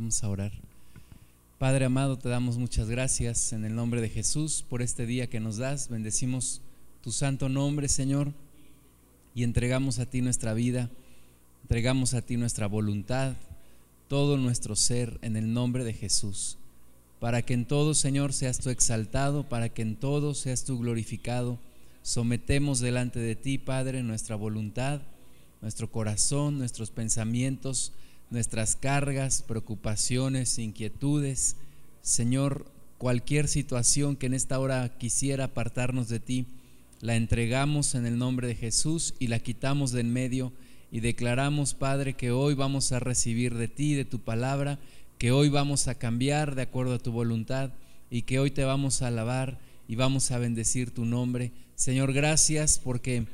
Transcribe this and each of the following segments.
Vamos a orar. Padre amado, te damos muchas gracias en el nombre de Jesús por este día que nos das. Bendecimos tu santo nombre, Señor, y entregamos a ti nuestra vida, entregamos a ti nuestra voluntad, todo nuestro ser en el nombre de Jesús, para que en todo, Señor, seas tú exaltado, para que en todo seas tú glorificado. Sometemos delante de ti, Padre, nuestra voluntad, nuestro corazón, nuestros pensamientos, nuestras cargas, preocupaciones, inquietudes. Señor, cualquier situación que en esta hora quisiera apartarnos de ti, la entregamos en el nombre de Jesús y la quitamos de en medio y declaramos, Padre, que hoy vamos a recibir de ti, de tu palabra, que hoy vamos a cambiar de acuerdo a tu voluntad y que hoy te vamos a alabar y vamos a bendecir tu nombre. Señor, gracias porque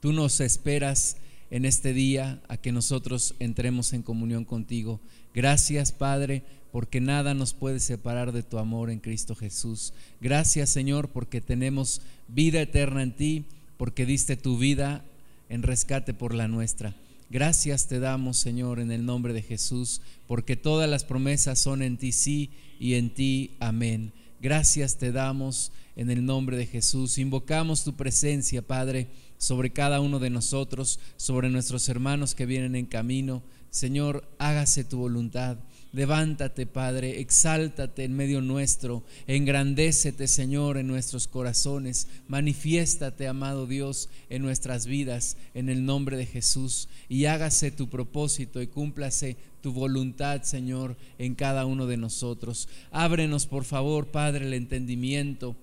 tú nos esperas en este día a que nosotros entremos en comunión contigo. Gracias, Padre, porque nada nos puede separar de tu amor en Cristo Jesús. Gracias, Señor, porque tenemos vida eterna en ti, porque diste tu vida en rescate por la nuestra. Gracias te damos, Señor, en el nombre de Jesús, porque todas las promesas son en ti sí y en ti amén. Gracias te damos en el nombre de Jesús. Invocamos tu presencia, Padre sobre cada uno de nosotros, sobre nuestros hermanos que vienen en camino. Señor, hágase tu voluntad. Levántate, Padre, exáltate en medio nuestro, engrandécete, Señor, en nuestros corazones, manifiéstate, amado Dios, en nuestras vidas, en el nombre de Jesús, y hágase tu propósito y cúmplase tu voluntad, Señor, en cada uno de nosotros. Ábrenos, por favor, Padre, el entendimiento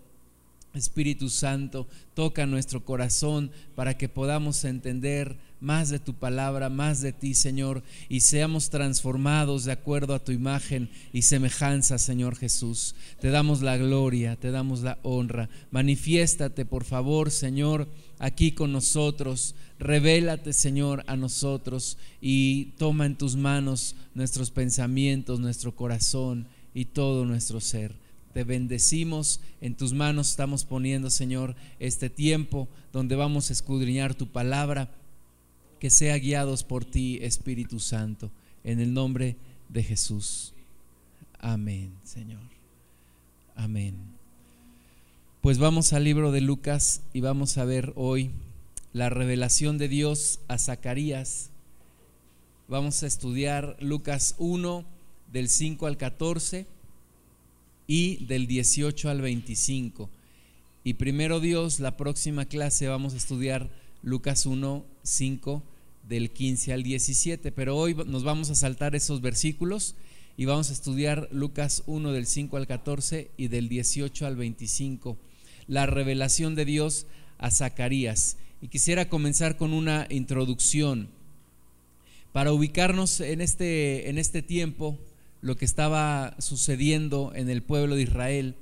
Espíritu Santo, toca nuestro corazón para que podamos entender más de tu palabra, más de ti, Señor, y seamos transformados de acuerdo a tu imagen y semejanza, Señor Jesús. Te damos la gloria, te damos la honra. Manifiéstate, por favor, Señor, aquí con nosotros. Revélate, Señor, a nosotros y toma en tus manos nuestros pensamientos, nuestro corazón y todo nuestro ser. Te bendecimos, en tus manos estamos poniendo, Señor, este tiempo donde vamos a escudriñar tu palabra, que sea guiados por ti, Espíritu Santo, en el nombre de Jesús. Amén, Señor. Amén. Pues vamos al libro de Lucas y vamos a ver hoy la revelación de Dios a Zacarías. Vamos a estudiar Lucas 1 del 5 al 14 y del 18 al 25. Y primero Dios, la próxima clase vamos a estudiar Lucas 1, 5 del 15 al 17, pero hoy nos vamos a saltar esos versículos y vamos a estudiar Lucas 1 del 5 al 14 y del 18 al 25, la revelación de Dios a Zacarías. Y quisiera comenzar con una introducción para ubicarnos en este, en este tiempo lo que estaba sucediendo en el pueblo de Israel.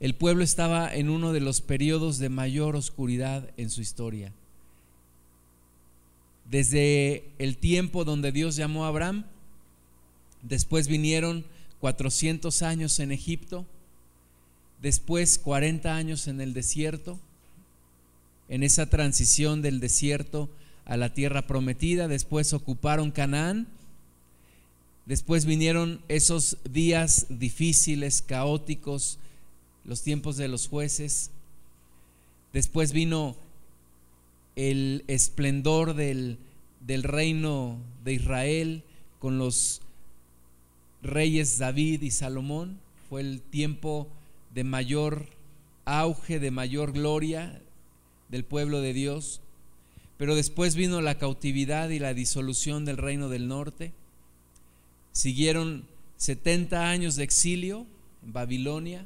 El pueblo estaba en uno de los periodos de mayor oscuridad en su historia. Desde el tiempo donde Dios llamó a Abraham, después vinieron 400 años en Egipto, después 40 años en el desierto, en esa transición del desierto a la tierra prometida, después ocuparon Canaán Después vinieron esos días difíciles, caóticos, los tiempos de los jueces. Después vino el esplendor del, del reino de Israel con los reyes David y Salomón. Fue el tiempo de mayor auge, de mayor gloria del pueblo de Dios. Pero después vino la cautividad y la disolución del reino del norte. Siguieron 70 años de exilio en Babilonia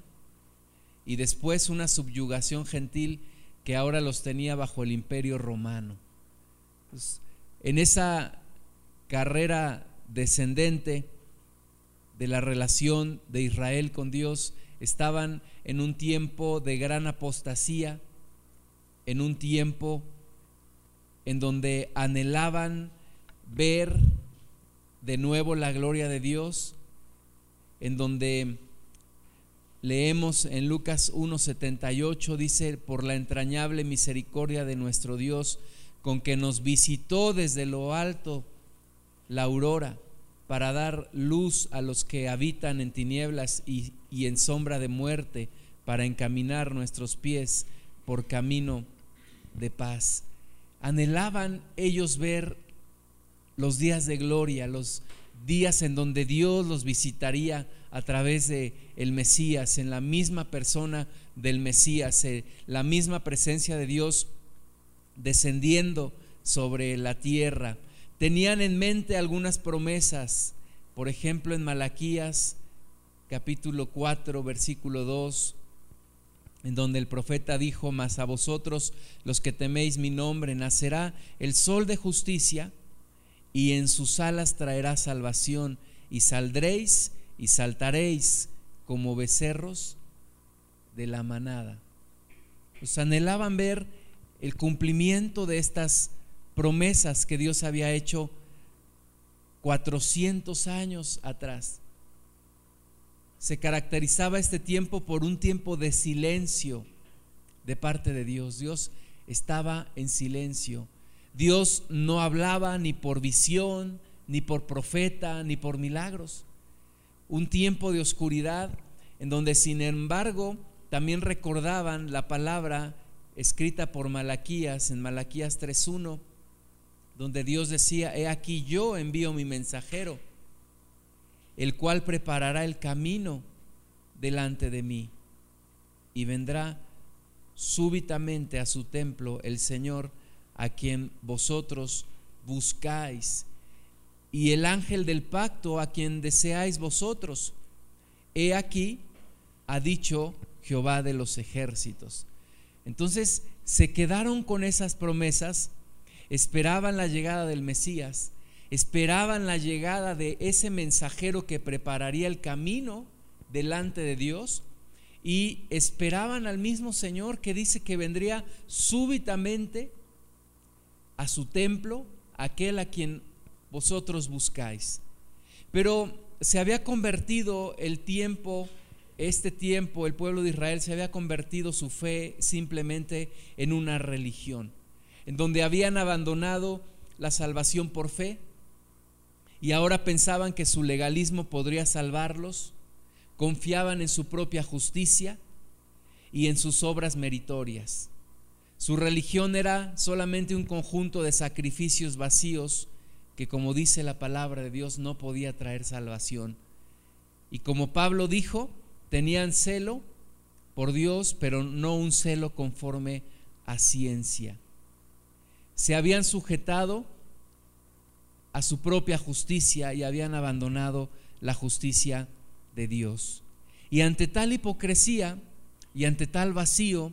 y después una subyugación gentil que ahora los tenía bajo el imperio romano. en esa carrera descendente de la relación de Israel con Dios, estaban en un tiempo de gran apostasía, en un tiempo en donde anhelaban ver de nuevo la gloria de Dios, en donde leemos en Lucas 1.78, dice, por la entrañable misericordia de nuestro Dios, con que nos visitó desde lo alto la aurora, para dar luz a los que habitan en tinieblas y, y en sombra de muerte, para encaminar nuestros pies por camino de paz. Anhelaban ellos ver los días de gloria, los días en donde Dios los visitaría a través de el Mesías, en la misma persona del Mesías, eh, la misma presencia de Dios descendiendo sobre la tierra. Tenían en mente algunas promesas, por ejemplo en Malaquías capítulo 4 versículo 2, en donde el profeta dijo, mas a vosotros los que teméis mi nombre, nacerá el sol de justicia y en sus alas traerá salvación y saldréis y saltaréis como becerros de la manada. Pues anhelaban ver el cumplimiento de estas promesas que Dios había hecho 400 años atrás. Se caracterizaba este tiempo por un tiempo de silencio de parte de Dios. Dios estaba en silencio. Dios no hablaba ni por visión, ni por profeta, ni por milagros. Un tiempo de oscuridad en donde sin embargo también recordaban la palabra escrita por Malaquías en Malaquías 3.1, donde Dios decía, he aquí yo envío mi mensajero, el cual preparará el camino delante de mí, y vendrá súbitamente a su templo el Señor a quien vosotros buscáis, y el ángel del pacto a quien deseáis vosotros. He aquí, ha dicho Jehová de los ejércitos. Entonces se quedaron con esas promesas, esperaban la llegada del Mesías, esperaban la llegada de ese mensajero que prepararía el camino delante de Dios y esperaban al mismo Señor que dice que vendría súbitamente a su templo, aquel a quien vosotros buscáis. Pero se había convertido el tiempo este tiempo el pueblo de Israel se había convertido su fe simplemente en una religión, en donde habían abandonado la salvación por fe y ahora pensaban que su legalismo podría salvarlos, confiaban en su propia justicia y en sus obras meritorias. Su religión era solamente un conjunto de sacrificios vacíos que, como dice la palabra de Dios, no podía traer salvación. Y como Pablo dijo, Tenían celo por Dios, pero no un celo conforme a ciencia. Se habían sujetado a su propia justicia y habían abandonado la justicia de Dios. Y ante tal hipocresía y ante tal vacío,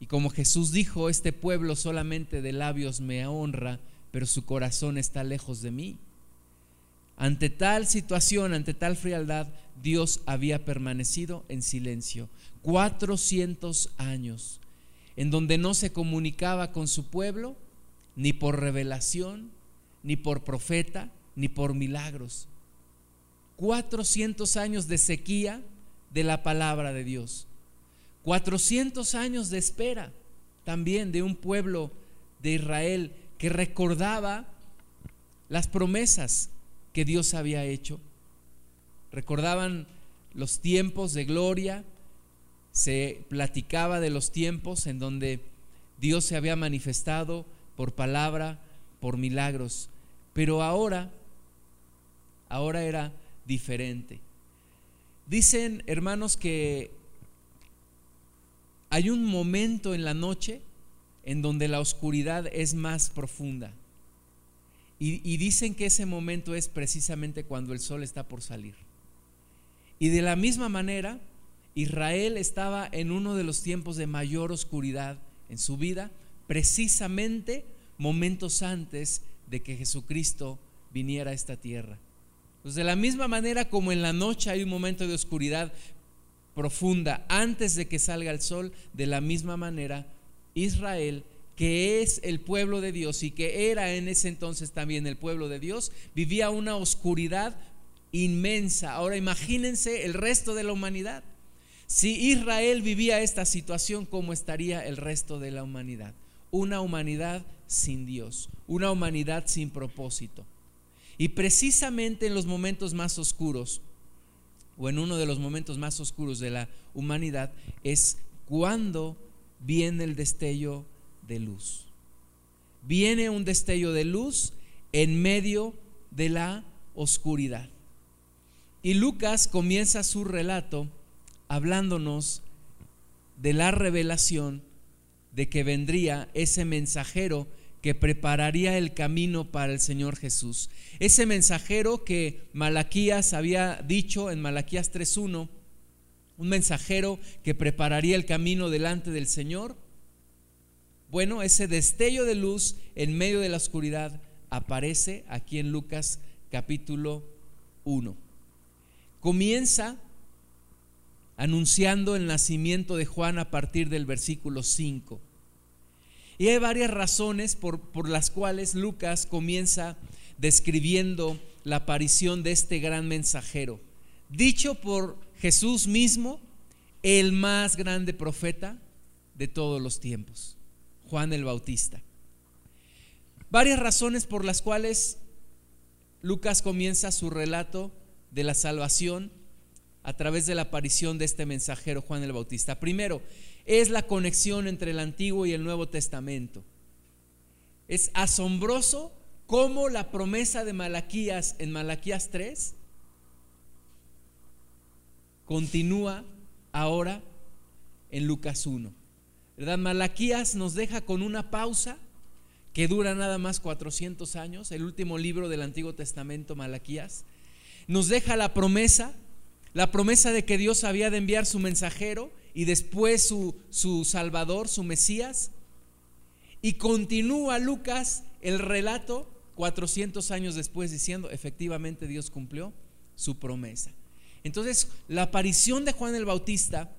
y como Jesús dijo, este pueblo solamente de labios me honra, pero su corazón está lejos de mí. Ante tal situación, ante tal frialdad, Dios había permanecido en silencio. 400 años, en donde no se comunicaba con su pueblo, ni por revelación, ni por profeta, ni por milagros. 400 años de sequía de la palabra de Dios. 400 años de espera también de un pueblo de Israel que recordaba las promesas que Dios había hecho. Recordaban los tiempos de gloria, se platicaba de los tiempos en donde Dios se había manifestado por palabra, por milagros, pero ahora, ahora era diferente. Dicen, hermanos, que hay un momento en la noche en donde la oscuridad es más profunda. Y, dicen que ese momento es precisamente cuando el sol está por salir. Y de la misma manera, Israel estaba en uno de los tiempos de mayor oscuridad en su vida, precisamente momentos antes de que Jesucristo viniera a esta tierra. Pues de la misma manera como en la noche hay un momento de oscuridad profunda antes de que salga el sol, de la misma manera Israel que es el pueblo de Dios y que era en ese entonces también el pueblo de Dios, vivía una oscuridad inmensa. Ahora imagínense el resto de la humanidad. Si Israel vivía esta situación, ¿cómo estaría el resto de la humanidad? Una humanidad sin Dios, una humanidad sin propósito. Y precisamente en los momentos más oscuros, o en uno de los momentos más oscuros de la humanidad, es cuando viene el destello de luz. Viene un destello de luz en medio de la oscuridad. Y Lucas comienza su relato hablándonos de la revelación de que vendría ese mensajero que prepararía el camino para el Señor Jesús. Ese mensajero que Malaquías había dicho en Malaquías 3.1, un mensajero que prepararía el camino delante del Señor. Bueno, ese destello de luz en medio de la oscuridad aparece aquí en Lucas capítulo 1. Comienza anunciando el nacimiento de Juan a partir del versículo 5. Y hay varias razones por, por, las cuales Lucas comienza describiendo la aparición de este gran mensajero, dicho por Jesús mismo, el más grande profeta de todos los tiempos, Juan el Bautista. Varias razones por las cuales Lucas comienza su relato de la salvación a través de la aparición de este mensajero Juan el Bautista. Primero, es la conexión entre el Antiguo y el Nuevo Testamento. Es asombroso cómo la promesa de Malaquías en Malaquías 3 continúa ahora en Lucas 1. ¿Verdad? Malaquías nos deja con una pausa que dura nada más 400 años, el último libro del Antiguo Testamento, Malaquías. Nos deja la promesa la promesa de que Dios había de enviar su mensajero y después su, su Salvador, su Mesías. Y continúa Lucas el relato 400 años después diciendo, efectivamente Dios cumplió su promesa. Entonces, la aparición de Juan el Bautista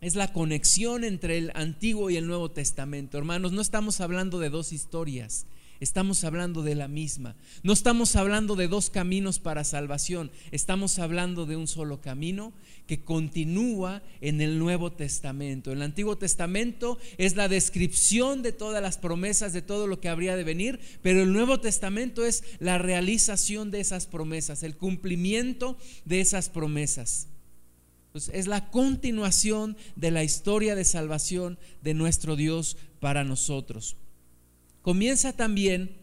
es la conexión entre el Antiguo y el Nuevo Testamento. Hermanos, no estamos hablando de dos historias, Estamos hablando de la misma. No estamos hablando de dos caminos para salvación. Estamos hablando de un solo camino que continúa en el Nuevo Testamento. El Antiguo Testamento es la descripción de todas las promesas, de todo lo que habría de venir, pero el Nuevo Testamento es la realización de esas promesas, el cumplimiento de esas promesas. Pues es la continuación de la historia de salvación de nuestro Dios para nosotros. Comienza también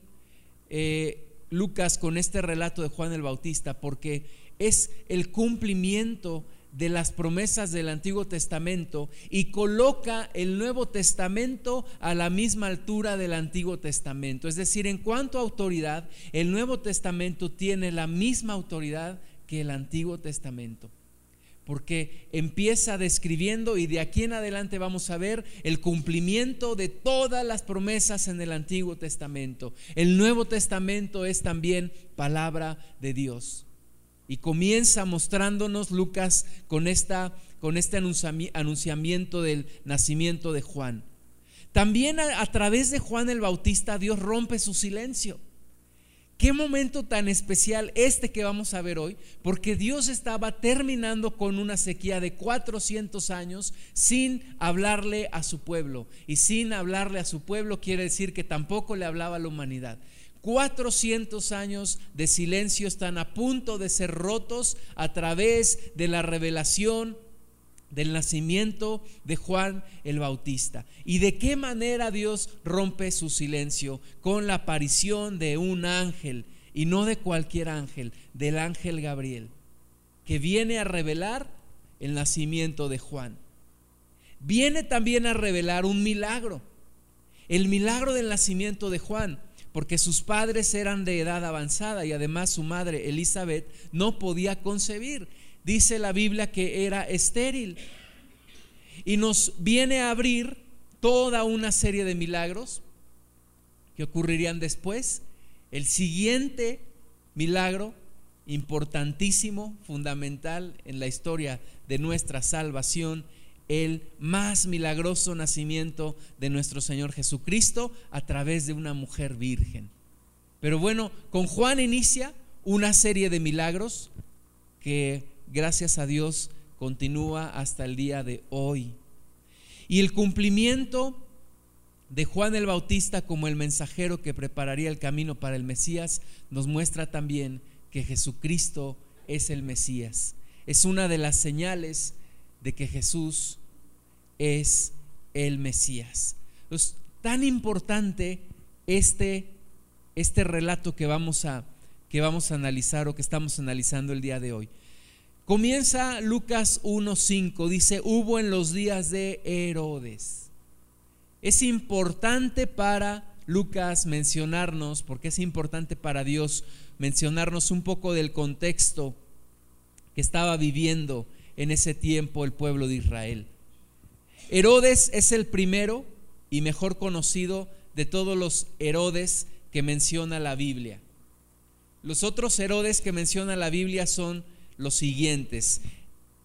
eh, Lucas con este relato de Juan el Bautista porque es el cumplimiento de las promesas del Antiguo Testamento y coloca el Nuevo Testamento a la misma altura del Antiguo Testamento. Es decir, en cuanto a autoridad, el Nuevo Testamento tiene la misma autoridad que el Antiguo Testamento porque empieza describiendo y de aquí en adelante vamos a ver el cumplimiento de todas las promesas en el Antiguo Testamento. El Nuevo Testamento es también palabra de Dios. Y comienza mostrándonos Lucas con, esta, con este anunciamiento del nacimiento de Juan. También a, a través de Juan el Bautista Dios rompe su silencio. Qué momento tan especial este que vamos a ver hoy, porque Dios estaba terminando con una sequía de 400 años sin hablarle a su pueblo. Y sin hablarle a su pueblo quiere decir que tampoco le hablaba a la humanidad. 400 años de silencio están a punto de ser rotos a través de la revelación del nacimiento de Juan el Bautista. ¿Y de qué manera Dios rompe su silencio? Con la aparición de un ángel, y no de cualquier ángel, del ángel Gabriel, que viene a revelar el nacimiento de Juan. Viene también a revelar un milagro, el milagro del nacimiento de Juan, porque sus padres eran de edad avanzada y además su madre Elizabeth no podía concebir dice la Biblia que era estéril. Y nos viene a abrir toda una serie de milagros que ocurrirían después. El siguiente milagro, importantísimo, fundamental en la historia de nuestra salvación, el más milagroso nacimiento de nuestro Señor Jesucristo a través de una mujer virgen. Pero bueno, con Juan inicia una serie de milagros que gracias a Dios, continúa hasta el día de hoy. Y el cumplimiento de Juan el Bautista como el mensajero que prepararía el camino para el Mesías, nos muestra también que Jesucristo es el Mesías. Es una de las señales de que Jesús es el Mesías. Es tan importante este, este relato que vamos, a, que vamos a analizar o que estamos analizando el día de hoy. Comienza Lucas 1.5, dice, hubo en los días de Herodes. Es importante para Lucas mencionarnos, porque es importante para Dios mencionarnos un poco del contexto que estaba viviendo en ese tiempo el pueblo de Israel. Herodes es el primero y mejor conocido de todos los Herodes que menciona la Biblia. Los otros Herodes que menciona la Biblia son los siguientes.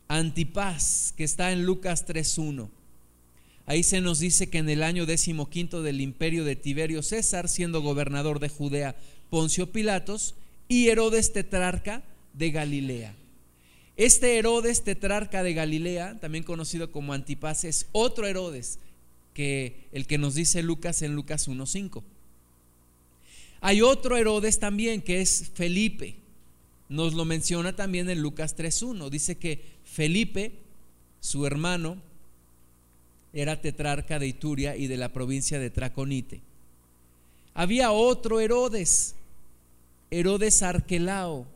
Antipas, que está en Lucas 3.1. Ahí se nos dice que en el año decimoquinto del imperio de Tiberio César, siendo gobernador de Judea Poncio Pilatos, y Herodes tetrarca de Galilea. Este Herodes tetrarca de Galilea, también conocido como Antipas, es otro Herodes que el que nos dice Lucas en Lucas 1.5. Hay otro Herodes también que es Felipe. Nos lo menciona también en Lucas 3.1. Dice que Felipe, su hermano, era tetrarca de Ituria y de la provincia de Traconite. Había otro Herodes, Herodes Arquelao.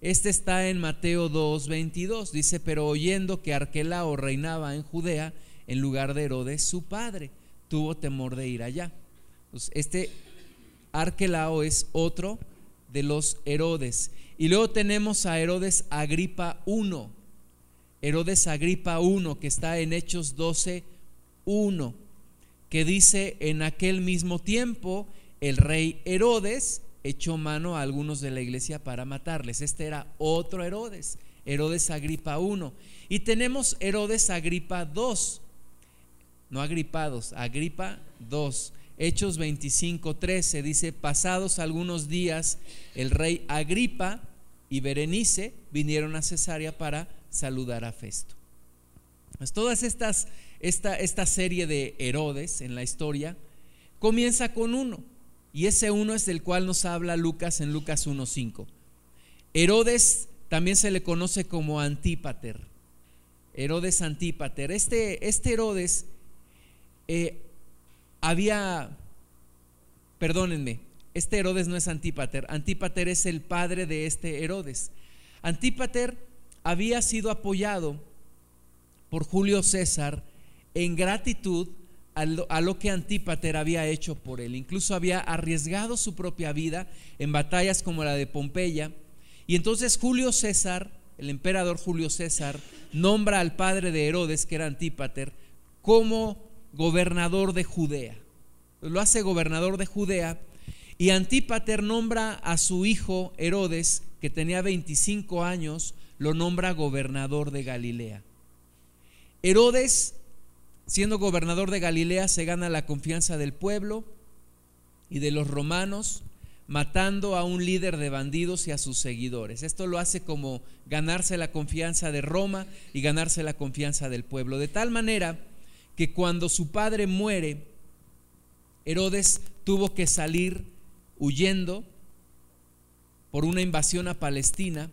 Este está en Mateo 2:22. Dice, pero oyendo que Arquelao reinaba en Judea en lugar de Herodes, su padre, tuvo temor de ir allá. este Arquelao es otro de los Herodes. Y luego tenemos a Herodes Agripa I. Herodes Agripa I, que está en Hechos 12, 1, que dice, en aquel mismo tiempo el rey Herodes echó mano a algunos de la iglesia para matarles. Este era otro Herodes, Herodes Agripa I. Y tenemos Herodes Agripa II, no agripados, Agripa II. Hechos 25, 13 dice, pasados algunos días, el rey Agripa y Berenice vinieron a Cesarea para saludar a Festo. Pues todas estas, esta, esta serie de Herodes en la historia comienza con uno, y ese uno es del cual nos habla Lucas en Lucas 1.5. Herodes también se le conoce como Antípater. Herodes Antípater. Este, este Herodes eh, había, perdónenme, este Herodes no es Antípater. Antípater es el padre de este Herodes. Antípater había sido apoyado por Julio César en gratitud a lo, que Antípater había hecho por él. Incluso había arriesgado su propia vida en batallas como la de Pompeya. Y entonces Julio César, el emperador Julio César, nombra al padre de Herodes, que era Antípater, como gobernador de Judea. Lo hace gobernador de Judea. Y Antípater nombra a su hijo Herodes, que tenía 25 años, lo nombra gobernador de Galilea. Herodes siendo gobernador de Galilea, se gana la confianza del pueblo y de los romanos, matando a un líder de bandidos y a sus seguidores. Esto lo hace como ganarse la confianza de Roma y ganarse la confianza del pueblo. De tal manera que cuando su padre muere, Herodes tuvo que salir huyendo por una invasión a Palestina,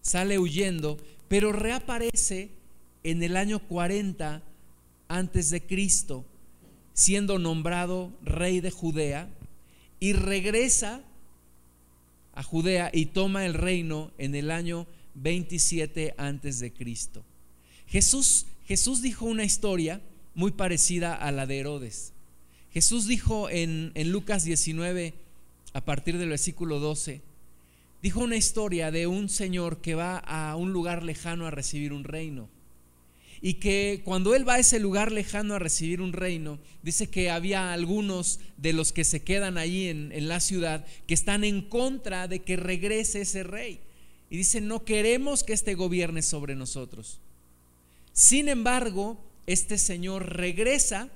sale huyendo, pero reaparece en el año 40 antes de Cristo, siendo nombrado rey de Judea, y regresa a Judea y toma el reino en el año 27 antes de Cristo. Jesús, Jesús dijo una historia muy parecida a la de Herodes. Jesús dijo en, en Lucas 19, a partir del versículo 12, dijo una historia de un señor que va a un lugar lejano a recibir un reino y que cuando él va a ese lugar lejano a recibir un reino, dice que había algunos de los que se quedan allí en, en la ciudad que están en contra de que regrese ese rey. Y dice, no queremos que este gobierne sobre nosotros. Sin embargo, este señor regresa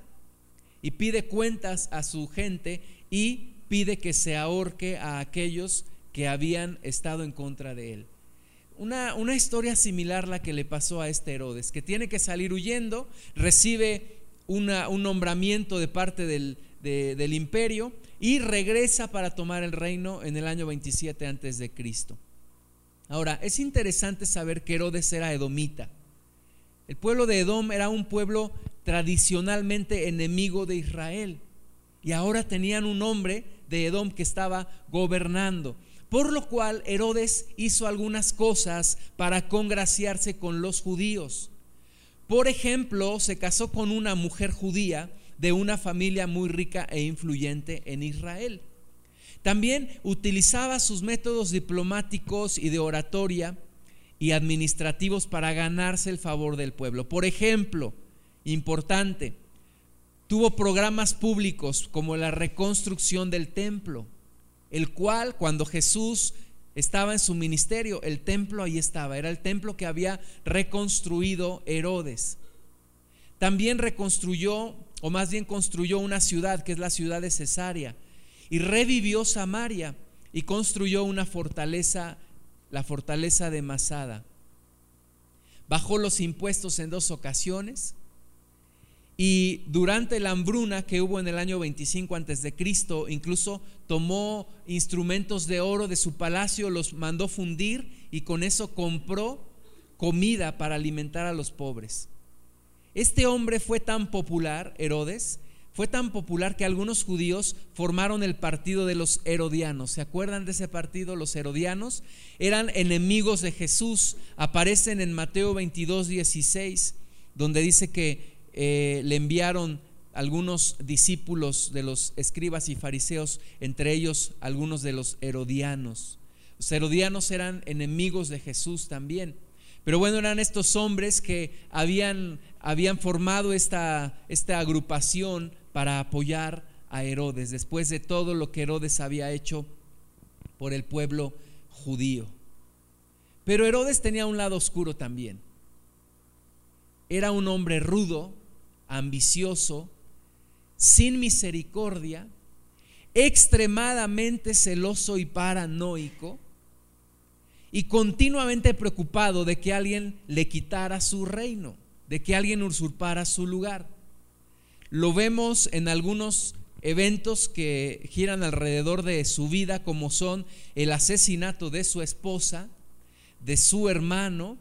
y pide cuentas a su gente y pide que se ahorque a aquellos que habían estado en contra de él una, historia similar la que le pasó a este Herodes, que tiene que salir huyendo, recibe un nombramiento de parte del, del imperio y regresa para tomar el reino en el año 27 antes de Cristo. Ahora, es interesante saber que Herodes era edomita. El pueblo de Edom era un pueblo tradicionalmente enemigo de Israel y ahora tenían un hombre de Edom que estaba gobernando. Por lo cual Herodes hizo algunas cosas para congraciarse con los judíos. Por ejemplo, se casó con una mujer judía de una familia muy rica e influyente en Israel. También utilizaba sus métodos diplomáticos y de oratoria y administrativos para ganarse el favor del pueblo. Por ejemplo, importante, tuvo programas públicos como la reconstrucción del templo, el cual cuando Jesús estaba en su ministerio, el templo ahí estaba, era el templo que había reconstruido Herodes. También reconstruyó, o más bien construyó una ciudad, que es la ciudad de Cesarea, y revivió Samaria y construyó una fortaleza, la fortaleza de Masada. Bajó los impuestos en dos ocasiones y durante la hambruna que hubo en el año 25 antes de Cristo, incluso tomó instrumentos de oro de su palacio, los mandó fundir y con eso compró comida para alimentar a los pobres. Este hombre fue tan popular, Herodes, fue tan popular que algunos judíos formaron el partido de los herodianos. ¿Se acuerdan de ese partido? Los herodianos eran enemigos de Jesús. Aparecen en Mateo 22, 16, donde dice que eh, le enviaron algunos discípulos de los escribas y fariseos, entre ellos algunos de los herodianos. Los herodianos eran enemigos de Jesús también. Pero bueno, eran estos hombres que habían, habían formado esta, esta agrupación para apoyar a Herodes, después de todo lo que Herodes había hecho por el pueblo judío. Pero Herodes tenía un lado oscuro también. Era un hombre rudo, ambicioso, sin misericordia, extremadamente celoso y paranoico, y continuamente preocupado de que alguien le quitara su reino, de que alguien usurpara su lugar. Lo vemos en algunos eventos que giran alrededor de su vida, como son el asesinato de su esposa, de su hermano,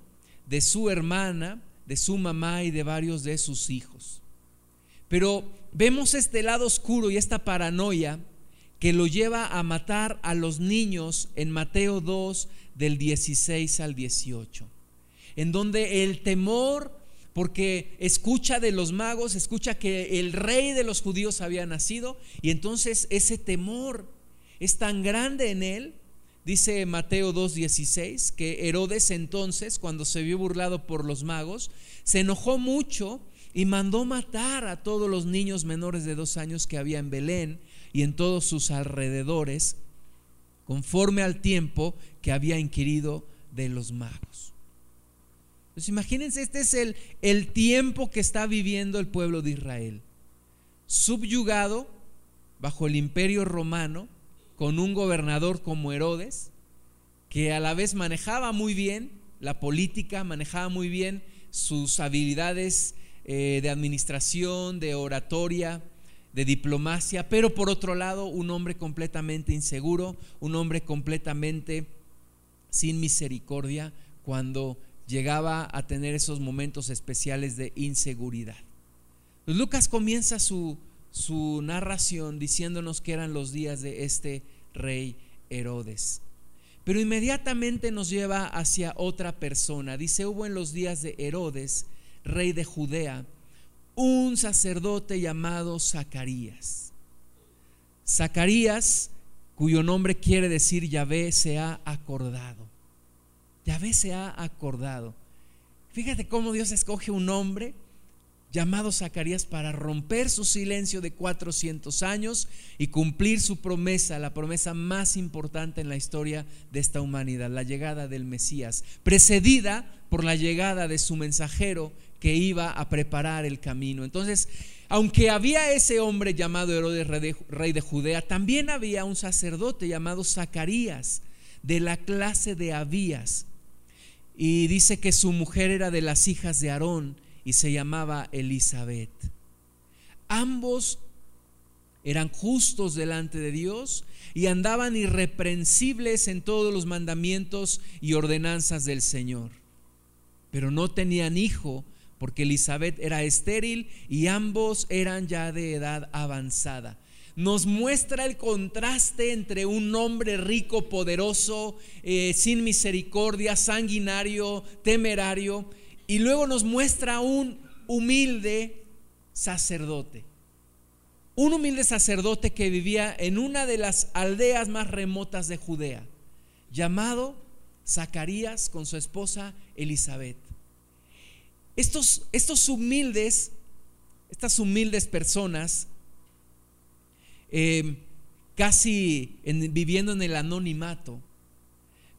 de su hermana, de su mamá y de varios de sus hijos. Pero vemos este lado oscuro y esta paranoia que lo lleva a matar a los niños en Mateo 2 del 16 al 18, en donde el temor, porque escucha de los magos, escucha que el rey de los judíos había nacido, y entonces ese temor es tan grande en él Dice Mateo 2.16 que Herodes entonces, cuando se vio burlado por los magos, se enojó mucho y mandó matar a todos los niños menores de dos años que había en Belén y en todos sus alrededores, conforme al tiempo que había inquirido de los magos. Pues imagínense, este es el, el tiempo que está viviendo el pueblo de Israel, subyugado bajo el imperio romano, con un gobernador como Herodes, que a la vez manejaba muy bien la política, manejaba muy bien sus habilidades eh, de administración, de oratoria, de diplomacia, pero por otro lado un hombre completamente inseguro, un hombre completamente sin misericordia cuando llegaba a tener esos momentos especiales de inseguridad. Lucas comienza su, su narración diciéndonos que eran los días de este rey Herodes. Pero inmediatamente nos lleva hacia otra persona. Dice, hubo en los días de Herodes, rey de Judea, un sacerdote llamado Zacarías. Zacarías, cuyo nombre quiere decir Yahvé, se ha acordado. Yahvé se ha acordado. Fíjate cómo Dios escoge un hombre llamado Zacarías para romper su silencio de 400 años y cumplir su promesa, la promesa más importante en la historia de esta humanidad, la llegada del Mesías, precedida por la llegada de su mensajero que iba a preparar el camino. Entonces, aunque había ese hombre llamado Herodes, rey de Judea, también había un sacerdote llamado Zacarías, de la clase de Abías. Y dice que su mujer era de las hijas de Aarón y se llamaba Elizabeth. Ambos eran justos delante de Dios y andaban irreprensibles en todos los mandamientos y ordenanzas del Señor. Pero no tenían hijo porque Elizabeth era estéril y ambos eran ya de edad avanzada. Nos muestra el contraste entre un hombre rico, poderoso, eh, sin misericordia, sanguinario, temerario, y luego nos muestra un humilde sacerdote. Un humilde sacerdote que vivía en una de las aldeas más remotas de Judea, llamado Zacarías con su esposa Elizabeth. Estos, estos humildes, estas humildes personas, eh, casi viviendo en el anonimato,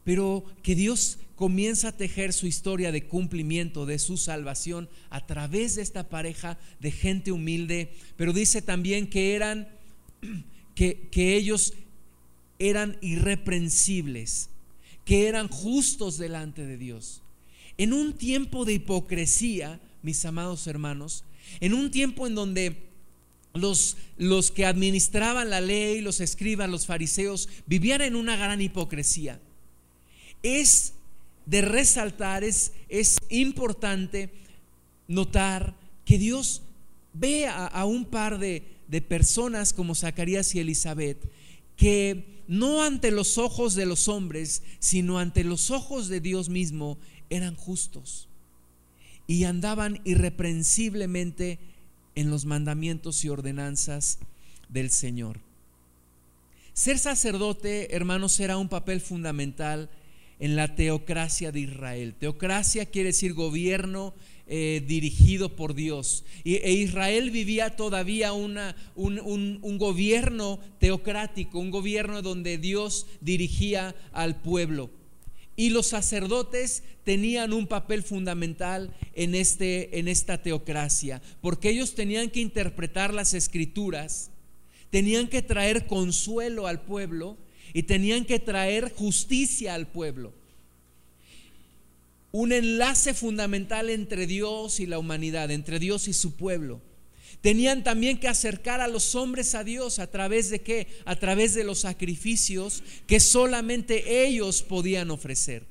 pero que Dios comienza a tejer su historia de cumplimiento de su salvación a través de esta pareja de gente humilde, pero dice también que eran que, que ellos eran irreprensibles, que eran justos delante de Dios. En un tiempo de hipocresía, mis amados hermanos, en un tiempo en donde los, los que administraban la ley, los escribas, los fariseos, vivían en una gran hipocresía. Es de resaltar, es, es importante notar que Dios ve a, un par de, de personas como Zacarías y Elizabeth que no ante los ojos de los hombres, sino ante los ojos de Dios mismo, eran justos y andaban irreprensiblemente en los mandamientos y ordenanzas del Señor. Ser sacerdote, hermanos, era un papel fundamental en la teocracia de Israel. Teocracia quiere decir gobierno eh, dirigido por Dios. e Israel vivía todavía una, un, un gobierno teocrático, un gobierno donde Dios dirigía al pueblo. Y los sacerdotes tenían un papel fundamental en, este, en esta teocracia, porque ellos tenían que interpretar las escrituras, tenían que traer consuelo al pueblo y tenían que traer justicia al pueblo. Un enlace fundamental entre Dios y la humanidad, entre Dios y su pueblo. Tenían también que acercar a los hombres a Dios a través de qué? A través de los sacrificios que solamente ellos podían ofrecer.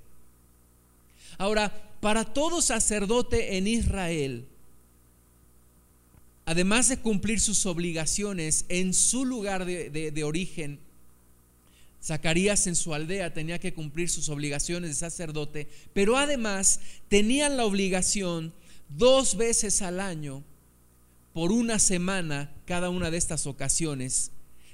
Ahora, para todo sacerdote en Israel, además de cumplir sus obligaciones en su lugar de, origen, Zacarías en su aldea tenía que cumplir sus obligaciones de sacerdote, pero además tenían la obligación dos veces al año por una semana cada una de estas ocasiones,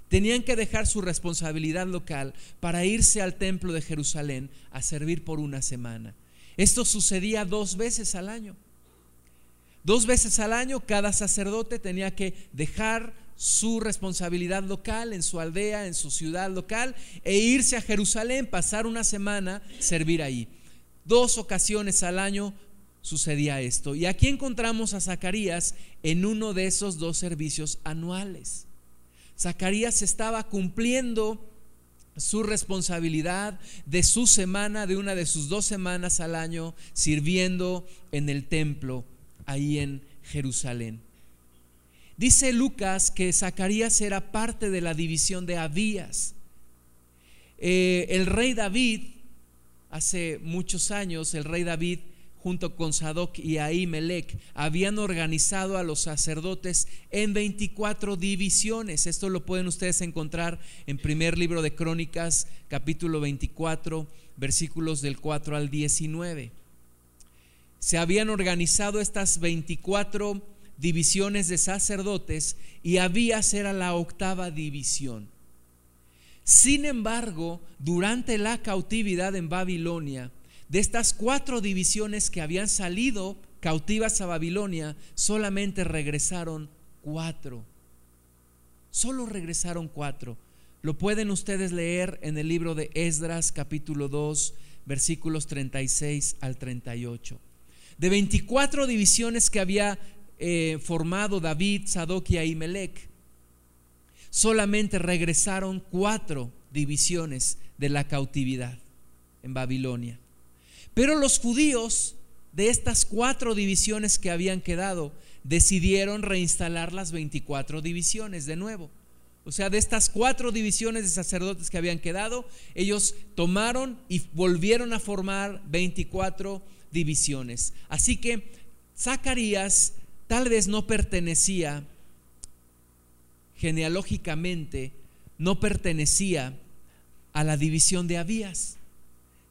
tenían que dejar su responsabilidad local para irse al templo de Jerusalén a servir por una semana. Esto sucedía dos veces al año. Dos veces al año cada sacerdote tenía que dejar su responsabilidad local en su aldea, en su ciudad local, e irse a Jerusalén, pasar una semana, servir ahí. Dos ocasiones al año sucedía esto. Y aquí encontramos a Zacarías en uno de esos dos servicios anuales. Zacarías estaba cumpliendo su responsabilidad de su semana, de una de sus dos semanas al año, sirviendo en el templo ahí en Jerusalén. Dice Lucas que Zacarías era parte de la división de Abías. Eh, el rey David, hace muchos años, el rey David junto con Sadoc y Ahimelech, habían organizado a los sacerdotes en 24 divisiones. Esto lo pueden ustedes encontrar en primer libro de Crónicas, capítulo 24, versículos del 4 al 19. Se habían organizado estas 24 divisiones de sacerdotes y Abías era la octava división. Sin embargo, durante la cautividad en Babilonia, de estas cuatro divisiones que habían salido cautivas a Babilonia, solamente regresaron cuatro. Solo regresaron cuatro. Lo pueden ustedes leer en el libro de Esdras capítulo 2 versículos 36 al 38. De 24 divisiones que había eh, formado David, Sadoc y Ahimelech, solamente regresaron cuatro divisiones de la cautividad en Babilonia. Pero los judíos de estas cuatro divisiones que habían quedado, decidieron reinstalar las 24 divisiones de nuevo. O sea, de estas cuatro divisiones de sacerdotes que habían quedado, ellos tomaron y volvieron a formar 24 divisiones. Así que Zacarías tal vez no pertenecía genealógicamente, no pertenecía a la división de Abías.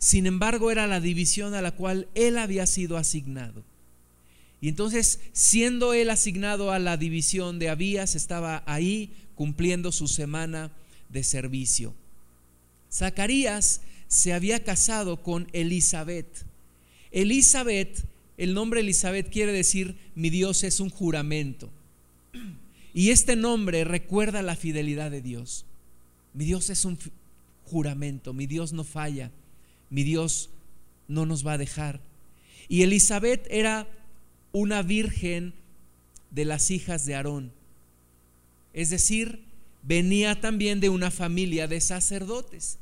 Sin embargo, era la división a la cual él había sido asignado. Y entonces, siendo él asignado a la división de Abías, estaba ahí cumpliendo su semana de servicio. Zacarías se había casado con Elizabeth. Elizabeth, el nombre Elizabeth quiere decir mi Dios es un juramento. Y este nombre recuerda la fidelidad de Dios. Mi Dios es un juramento, mi Dios no falla, mi Dios no nos va a dejar. Y Elizabeth era una virgen de las hijas de Aarón. Es decir, venía también de una familia de sacerdotes.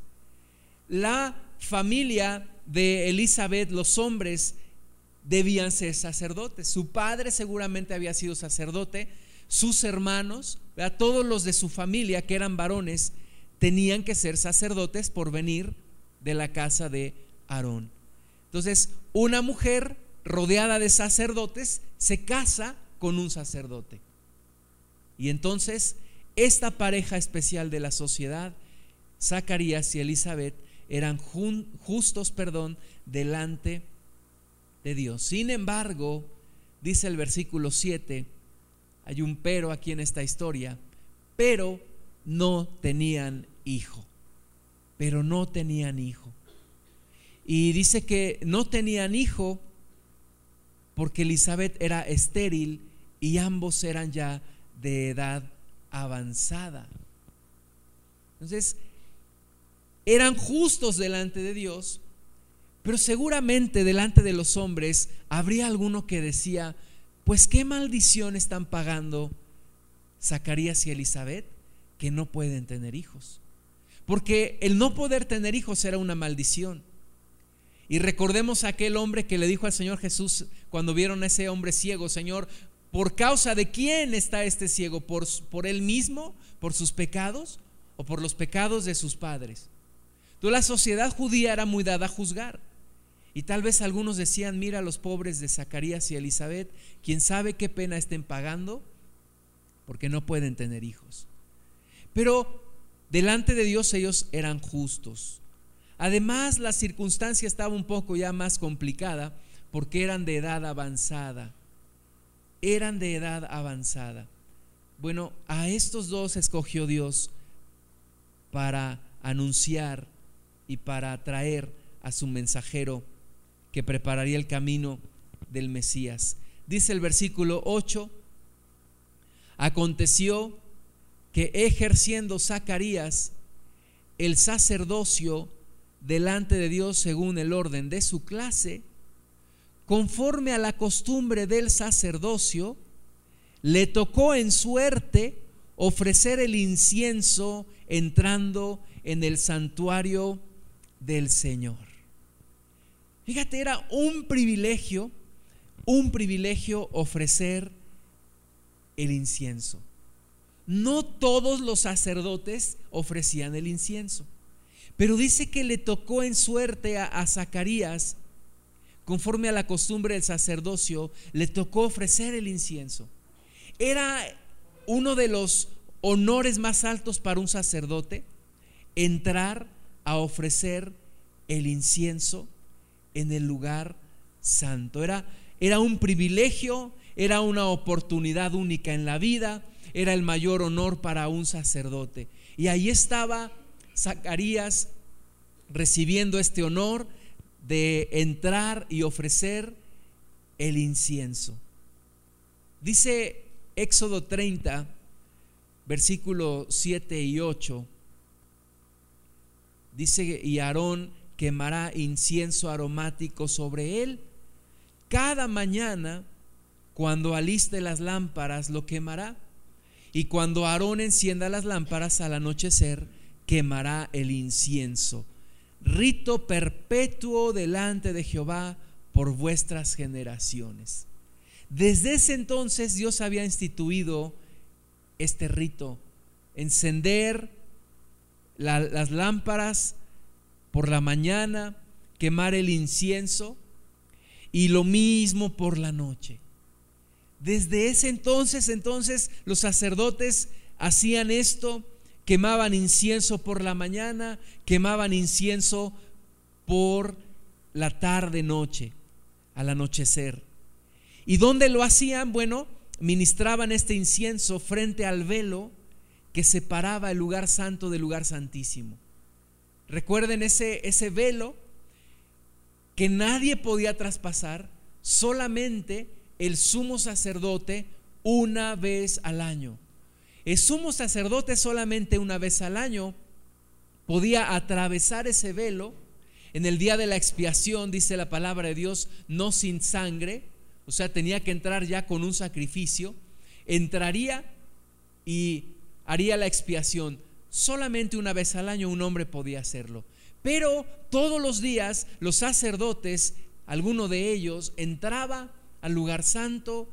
La familia de Elizabeth, los hombres, debían ser sacerdotes. Su padre seguramente había sido sacerdote, sus hermanos, todos los de su familia que eran varones, tenían que ser sacerdotes por venir de la casa de Aarón. Entonces, una mujer rodeada de sacerdotes se casa con un sacerdote. Y entonces esta pareja especial de la sociedad, Zacarías y Elizabeth, eran justos, perdón, delante de Dios. Sin embargo, dice el versículo 7, hay un pero aquí en esta historia, pero no tenían hijo, pero no tenían hijo. Y dice que no tenían hijo porque Elizabeth era estéril y ambos eran ya de edad avanzada. Entonces, eran justos delante de Dios, pero seguramente delante de los hombres habría alguno que decía, pues qué maldición están pagando Zacarías y Elizabeth que no pueden tener hijos. Porque el no poder tener hijos era una maldición. Y recordemos a aquel hombre que le dijo al Señor Jesús cuando vieron a ese hombre ciego, Señor, ¿Por causa de quién está este ciego? ¿Por, ¿Por, él mismo? ¿Por sus pecados? ¿O por los pecados de sus padres? Entonces la sociedad judía era muy dada a juzgar. Y tal vez algunos decían, mira a los pobres de Zacarías y Elizabeth, quién sabe qué pena estén pagando porque no pueden tener hijos. Pero delante de Dios ellos eran justos. Además la circunstancia estaba un poco ya más complicada porque eran de edad avanzada eran de edad avanzada. Bueno, a estos dos escogió Dios para anunciar y para traer a su mensajero que prepararía el camino del Mesías. Dice el versículo 8, aconteció que ejerciendo Zacarías el sacerdocio delante de Dios según el orden de su clase, conforme a la costumbre del sacerdocio, le tocó en suerte ofrecer el incienso entrando en el santuario del Señor. Fíjate, era un privilegio, un privilegio ofrecer el incienso. No todos los sacerdotes ofrecían el incienso, pero dice que le tocó en suerte a, a Zacarías conforme a la costumbre del sacerdocio, le tocó ofrecer el incienso. Era uno de los honores más altos para un sacerdote entrar a ofrecer el incienso en el lugar santo. Era, era un privilegio, era una oportunidad única en la vida, era el mayor honor para un sacerdote. Y ahí estaba Zacarías recibiendo este honor de entrar y ofrecer el incienso. Dice Éxodo 30, versículo 7 y 8, dice, y Aarón quemará incienso aromático sobre él. Cada mañana, cuando aliste las lámparas, lo quemará. Y cuando Aarón encienda las lámparas al anochecer, quemará el incienso rito perpetuo delante de Jehová por vuestras generaciones. Desde ese entonces Dios había instituido este rito, encender las lámparas por la mañana, quemar el incienso y lo mismo por la noche. Desde ese entonces, entonces, los sacerdotes hacían esto, quemaban incienso por la mañana, quemaban incienso por la tarde noche, al anochecer. ¿Y dónde lo hacían? Bueno, ministraban este incienso frente al velo que separaba el lugar santo del lugar santísimo. Recuerden ese, ese velo que nadie podía traspasar, solamente el sumo sacerdote una vez al año. El sumo sacerdote solamente una vez al año podía atravesar ese velo en el día de la expiación, dice la palabra de Dios, no sin sangre, o sea, tenía que entrar ya con un sacrificio, entraría y haría la expiación. Solamente una vez al año un hombre podía hacerlo. Pero todos los días los sacerdotes, alguno de ellos, entraba al lugar santo,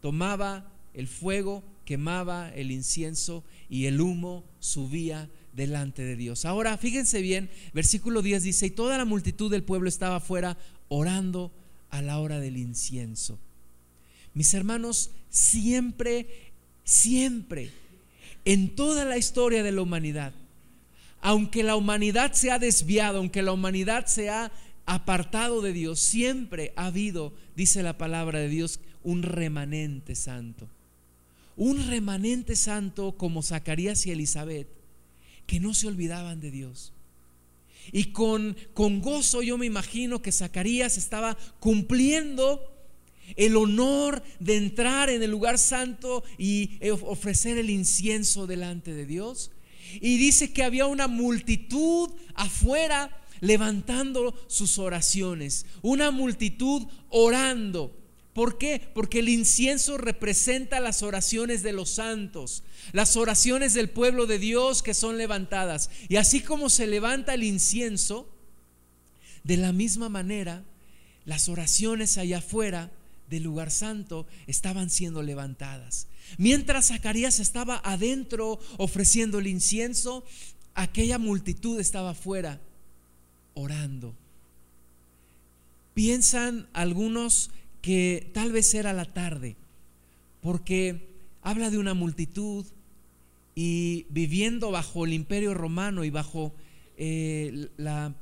tomaba el fuego, quemaba el incienso y el humo subía delante de Dios. Ahora, fíjense bien, versículo 10 dice, y toda la multitud del pueblo estaba afuera orando a la hora del incienso. Mis hermanos, siempre, siempre en toda la historia de la humanidad, aunque la humanidad se ha desviado, aunque la humanidad se ha apartado de Dios, siempre ha habido, dice la palabra de Dios, un remanente santo. Un remanente santo como Zacarías y Elizabeth, que no se olvidaban de Dios. Y con, con gozo yo me imagino que Zacarías estaba cumpliendo el honor de entrar en el lugar santo y eh, ofrecer el incienso delante de Dios. Y dice que había una multitud afuera levantando sus oraciones, una multitud orando. ¿Por qué? Porque el incienso representa las oraciones de los santos, las oraciones del pueblo de Dios que son levantadas. Y así como se levanta el incienso, de la misma manera, las oraciones allá afuera del lugar santo estaban siendo levantadas. Mientras Zacarías estaba adentro ofreciendo el incienso, aquella multitud estaba afuera orando. Piensan algunos que tal vez era la tarde, porque habla de una multitud y viviendo bajo el imperio romano y bajo eh, la,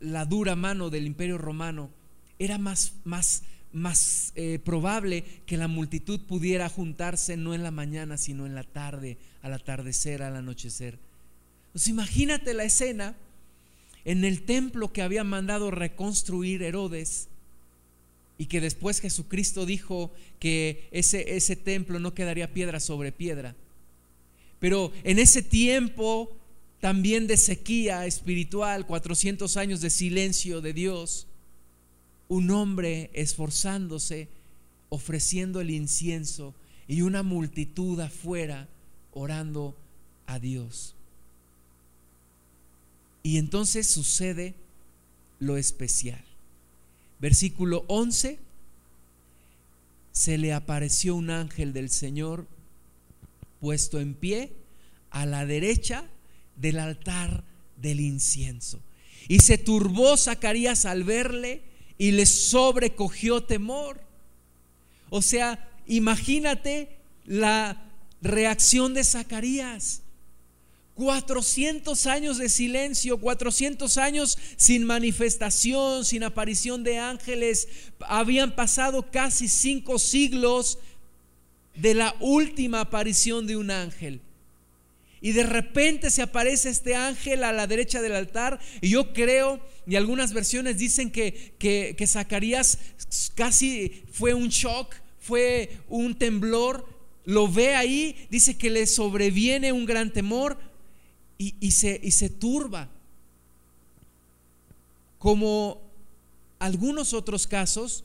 la, dura mano del imperio romano, era más, más más eh, probable que la multitud pudiera juntarse no en la mañana, sino en la tarde, al atardecer, al anochecer. Pues imagínate la escena en el templo que había mandado reconstruir Herodes y que después Jesucristo dijo que ese, ese templo no quedaría piedra sobre piedra. Pero en ese tiempo también de sequía espiritual, 400 años de silencio de Dios, un hombre esforzándose, ofreciendo el incienso y una multitud afuera orando a Dios. Y entonces sucede lo especial. Versículo 11, se le apareció un ángel del Señor puesto en pie a la derecha del altar del incienso. Y se turbó Zacarías al verle y le sobrecogió temor. O sea, imagínate la reacción de Zacarías. 400 años de silencio, 400 años sin manifestación, sin aparición de ángeles. Habían pasado casi cinco siglos de la última aparición de un ángel. Y de repente se aparece este ángel a la derecha del altar. Y yo creo, y algunas versiones dicen que, que, Zacarías casi fue un shock, fue un temblor. Lo ve ahí, dice que le sobreviene un gran temor y, se, y se turba. Como algunos otros casos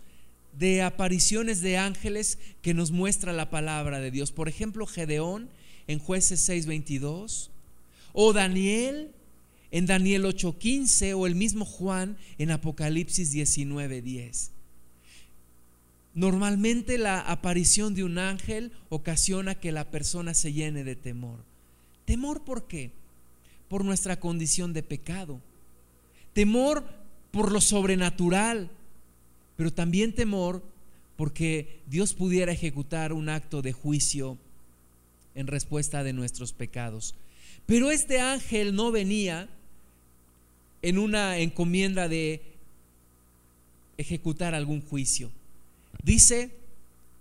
de apariciones de ángeles que nos muestra la palabra de Dios. Por ejemplo, Gedeón en jueces 6:22, o Daniel en Daniel 8:15, o el mismo Juan en Apocalipsis 19:10. Normalmente la aparición de un ángel ocasiona que la persona se llene de temor. ¿Temor por qué? Por nuestra condición de pecado. Temor por lo sobrenatural, pero también temor porque Dios pudiera ejecutar un acto de juicio en respuesta de nuestros pecados. Pero este ángel no venía en una encomienda de ejecutar algún juicio. Dice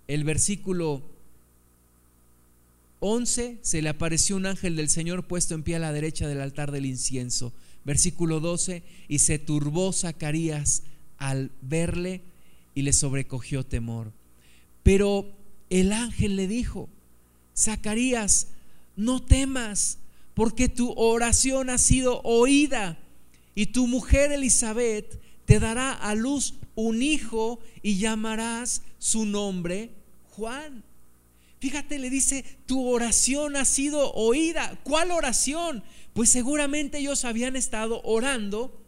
el versículo 11, se le apareció un ángel del Señor puesto en pie a la derecha del altar del incienso. Versículo 12, y se turbó Zacarías al verle y le sobrecogió temor. Pero el ángel le dijo, Zacarías, no temas, porque tu oración ha sido oída y tu mujer Elizabeth te dará a luz un hijo y llamarás su nombre Juan. Fíjate, le dice, tu oración ha sido oída. ¿Cuál oración? Pues seguramente ellos habían estado orando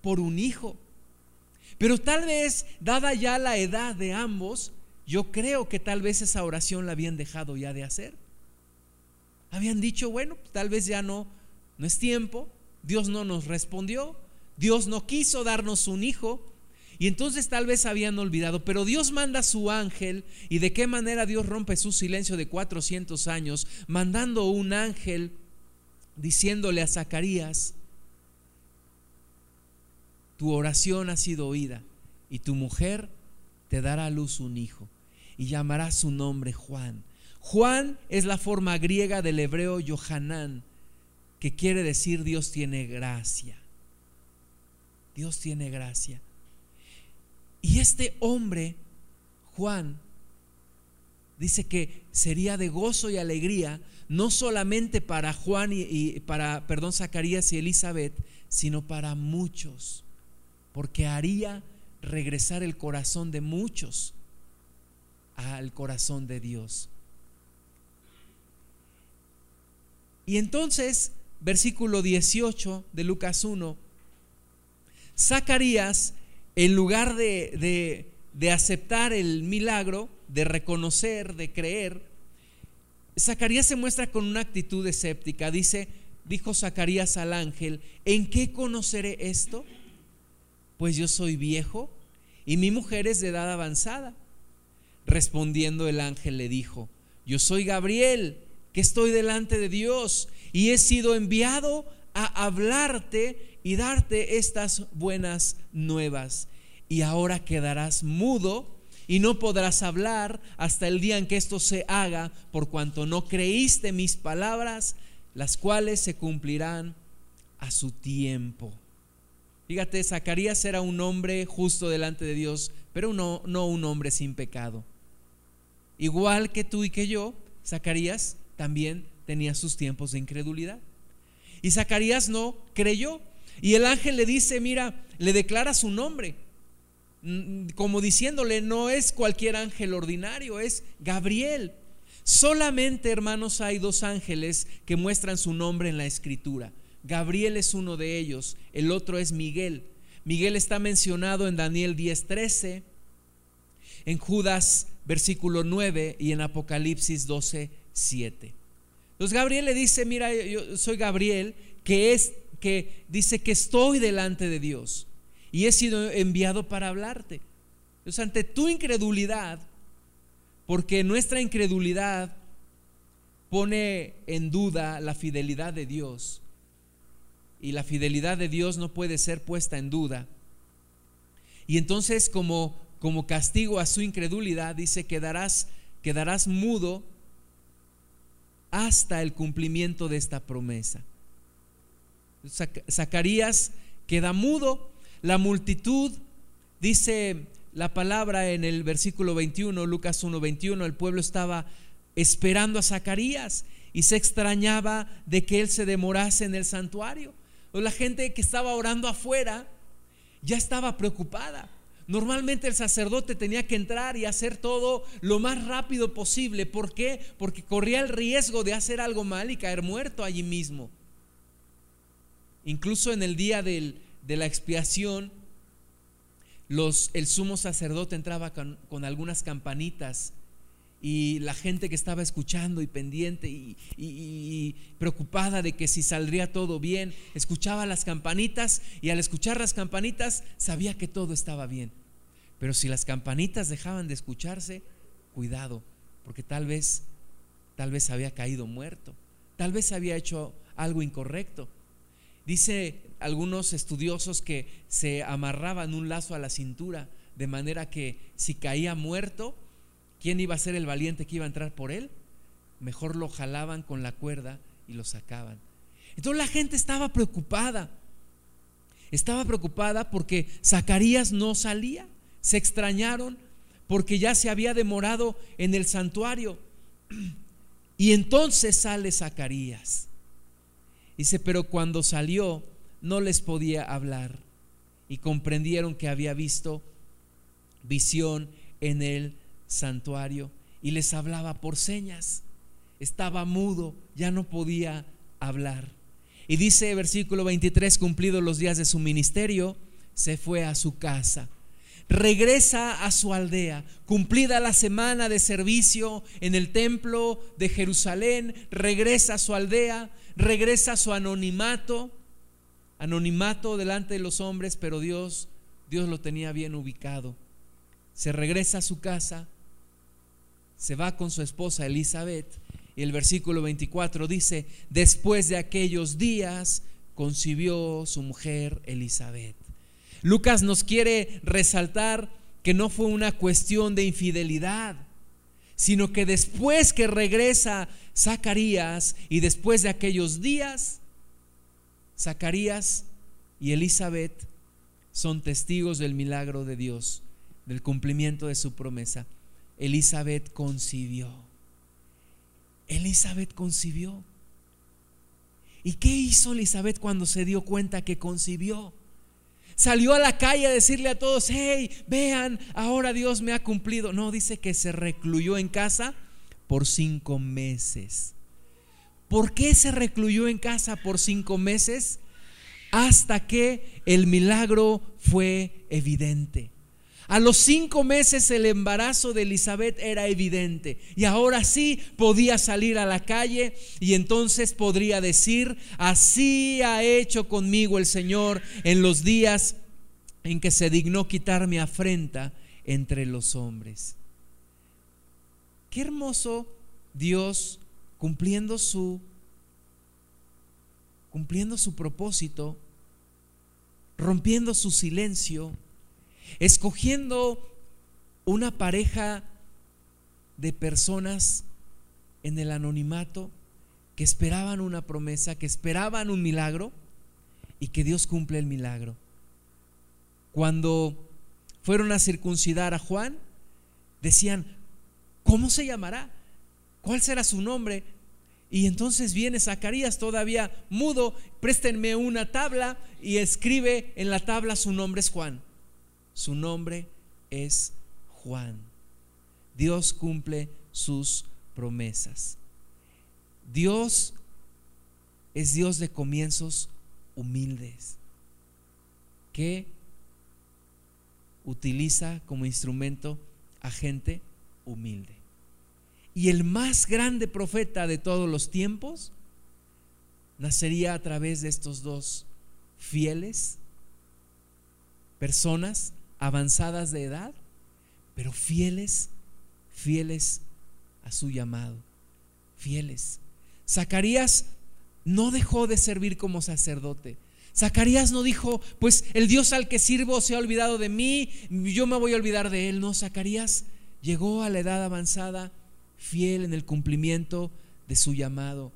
por un hijo. Pero tal vez, dada ya la edad de ambos, yo creo que tal vez esa oración la habían dejado ya de hacer. Habían dicho, bueno, tal vez ya no, no es tiempo, Dios no nos respondió, Dios no quiso darnos un hijo, y entonces tal vez habían olvidado, pero Dios manda a su ángel y de qué manera Dios rompe su silencio de 400 años, mandando un ángel diciéndole a Zacarías, tu oración ha sido oída y tu mujer te dará a luz un hijo y llamará su nombre Juan. Juan es la forma griega del hebreo Yohanan, que quiere decir Dios tiene gracia. Dios tiene gracia. Y este hombre, Juan, dice que sería de gozo y alegría, no solamente para Juan y, para, perdón, Zacarías y Elizabeth, sino para muchos, porque haría regresar el corazón de muchos al corazón de Dios. Y entonces, versículo 18 de Lucas 1, Zacarías en lugar de, aceptar el milagro, de reconocer, de creer, Zacarías se muestra con una actitud escéptica. Dice, dijo Zacarías al ángel, ¿en qué conoceré esto? Pues yo soy viejo y mi mujer es de edad avanzada. Respondiendo el ángel le dijo, yo soy Gabriel, que estoy delante de Dios y he sido enviado a hablarte y darte estas buenas nuevas. Y ahora quedarás mudo y no podrás hablar hasta el día en que esto se haga, por cuanto no creíste mis palabras, las cuales se cumplirán a su tiempo. Fíjate, Zacarías era un hombre justo delante de Dios, pero no, no un hombre sin pecado. Igual que tú y que yo, Zacarías también tenía sus tiempos de incredulidad. Y Zacarías no creyó, y el ángel le dice, mira, le declara su nombre, mm, como diciéndole, no es cualquier ángel ordinario, es Gabriel. Solamente, hermanos, hay dos ángeles que muestran su nombre en la escritura. Gabriel es uno de ellos, el otro es Miguel. Miguel está mencionado en Daniel 10:13, en Judas versículo 9 y en Apocalipsis 12:7. Entonces Gabriel le dice, mira, yo soy Gabriel, que es dice que estoy delante de Dios y he sido enviado para hablarte. Entonces, ante tu incredulidad, porque nuestra incredulidad pone en duda la fidelidad de Dios, y la fidelidad de Dios no puede ser puesta en duda. Y entonces como, como castigo a su incredulidad, dice, quedarás, quedarás mudo hasta el cumplimiento de esta promesa. Zacarías queda mudo, la multitud, dice la palabra en el versículo 21, Lucas 1, 21, el pueblo estaba esperando a Zacarías y se extrañaba de que él se demorase en el santuario. La gente que estaba orando afuera ya estaba preocupada. Normalmente el sacerdote tenía que entrar y hacer todo lo más rápido posible. ¿Por qué? Porque corría el riesgo de hacer algo mal y caer muerto allí mismo. Incluso en el día de la expiación, el sumo sacerdote entraba con, con algunas campanitas y la gente que estaba escuchando y pendiente y, y, preocupada de que si saldría todo bien, escuchaba las campanitas y al escuchar las campanitas sabía que todo estaba bien. Pero si las campanitas dejaban de escucharse, cuidado, porque tal vez, tal vez había caído muerto, tal vez había hecho algo incorrecto. Dice algunos estudiosos que se amarraban un lazo a la cintura, de manera que si caía muerto, ¿Quién iba a ser el valiente que iba a entrar por él? Mejor lo jalaban con la cuerda y lo sacaban. Entonces la gente estaba preocupada. Estaba preocupada porque Zacarías no salía. Se extrañaron porque ya se había demorado en el santuario. Y entonces sale Zacarías. Dice, pero cuando salió no les podía hablar y comprendieron que había visto visión en el santuario y les hablaba por señas. Estaba mudo, ya no podía hablar. Y dice versículo 23, cumplidos los días de su ministerio, se fue a su casa. Regresa a su aldea, cumplida la semana de servicio en el templo de Jerusalén, regresa a su aldea, regresa a su anonimato, anonimato delante de los hombres, pero Dios, Dios lo tenía bien ubicado. Se regresa a su casa, se va con su esposa Elizabeth y el versículo 24 dice, después de aquellos días concibió su mujer Elizabeth. Lucas nos quiere resaltar que no fue una cuestión de infidelidad, sino que después que regresa Zacarías y después de aquellos días, Zacarías y Elizabeth son testigos del milagro de Dios, del cumplimiento de su promesa. Elizabeth concibió. Elizabeth concibió. ¿Y qué hizo Elizabeth cuando se dio cuenta que concibió? Salió a la calle a decirle a todos, hey, vean, ahora Dios me ha cumplido. No, dice que se recluyó en casa por cinco meses. ¿Por qué se recluyó en casa por cinco meses? Hasta que el milagro fue evidente. A los cinco meses el embarazo de Elizabeth era evidente y ahora sí podía salir a la calle y entonces podría decir, así ha hecho conmigo el Señor en los días en que se dignó quitar mi afrenta entre los hombres. Qué hermoso Dios cumpliendo su cumpliendo su propósito, rompiendo su silencio escogiendo una pareja de personas en el anonimato que esperaban una promesa, que esperaban un milagro y que Dios cumple el milagro. Cuando fueron a circuncidar a Juan, decían, ¿cómo se llamará? ¿Cuál será su nombre? Y entonces viene Zacarías todavía mudo, préstenme una tabla y escribe en la tabla su nombre es Juan. Su nombre es Juan. Dios cumple sus promesas. Dios es Dios de comienzos humildes, que utiliza como instrumento a gente humilde. Y el más grande profeta de todos los tiempos nacería a través de estos dos fieles personas avanzadas de edad, pero fieles, fieles a su llamado, fieles. Zacarías no dejó de servir como sacerdote. Zacarías no dijo, pues el Dios al que sirvo se ha olvidado de mí, yo me voy a olvidar de él. No, Zacarías llegó a la edad avanzada, fiel en el cumplimiento de su llamado.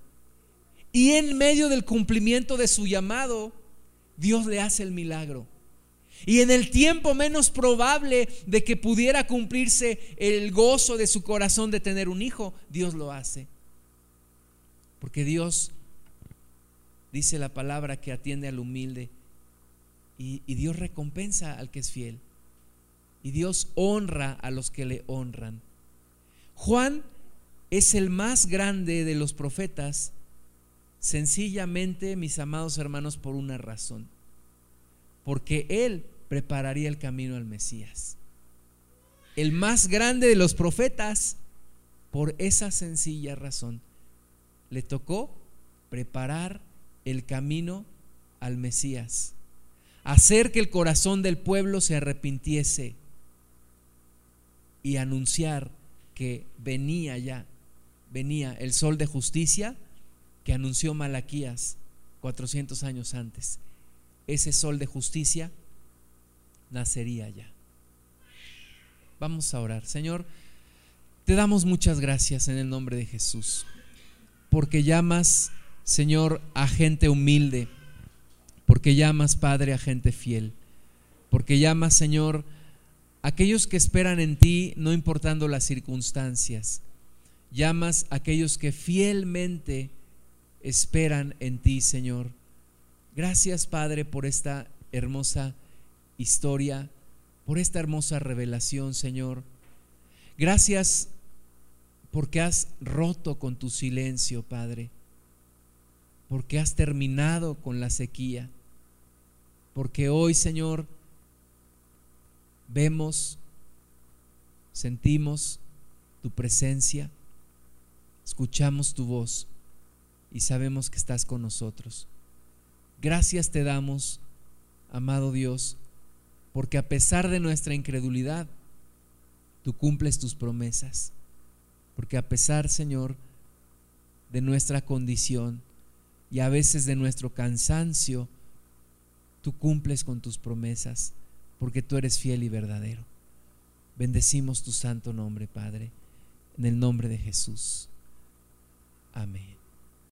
Y en medio del cumplimiento de su llamado, Dios le hace el milagro. Y en el tiempo menos probable de que pudiera cumplirse el gozo de su corazón de tener un hijo, Dios lo hace. Porque Dios dice la palabra que atiende al humilde y, Dios recompensa al que es fiel. Y Dios honra a los que le honran. Juan es el más grande de los profetas, sencillamente, mis amados hermanos, por una razón porque él prepararía el camino al Mesías. El más grande de los profetas, por esa sencilla razón, le tocó preparar el camino al Mesías, hacer que el corazón del pueblo se arrepintiese y anunciar que venía ya, venía el sol de justicia que anunció Malaquías 400 años antes. Ese sol de justicia nacería ya. Vamos a orar. Señor, te damos muchas gracias en el nombre de Jesús, porque llamas, Señor, a gente humilde, porque llamas, Padre, a gente fiel, porque llamas, Señor, aquellos que esperan en ti, no importando las circunstancias. Llamas a aquellos que fielmente esperan en ti, Señor. Gracias, Padre, por esta hermosa historia, por esta hermosa revelación, Señor. Gracias porque has roto con tu silencio, Padre, porque has terminado con la sequía, porque hoy, Señor, vemos, sentimos tu presencia, escuchamos tu voz y sabemos que estás con nosotros. Gracias te damos, amado Dios, porque a pesar de nuestra incredulidad, tú cumples tus promesas. Porque a pesar, Señor, de nuestra condición y a veces de nuestro cansancio, tú cumples con tus promesas porque tú eres fiel y verdadero. Bendecimos tu santo nombre, Padre, en el nombre de Jesús. Amén.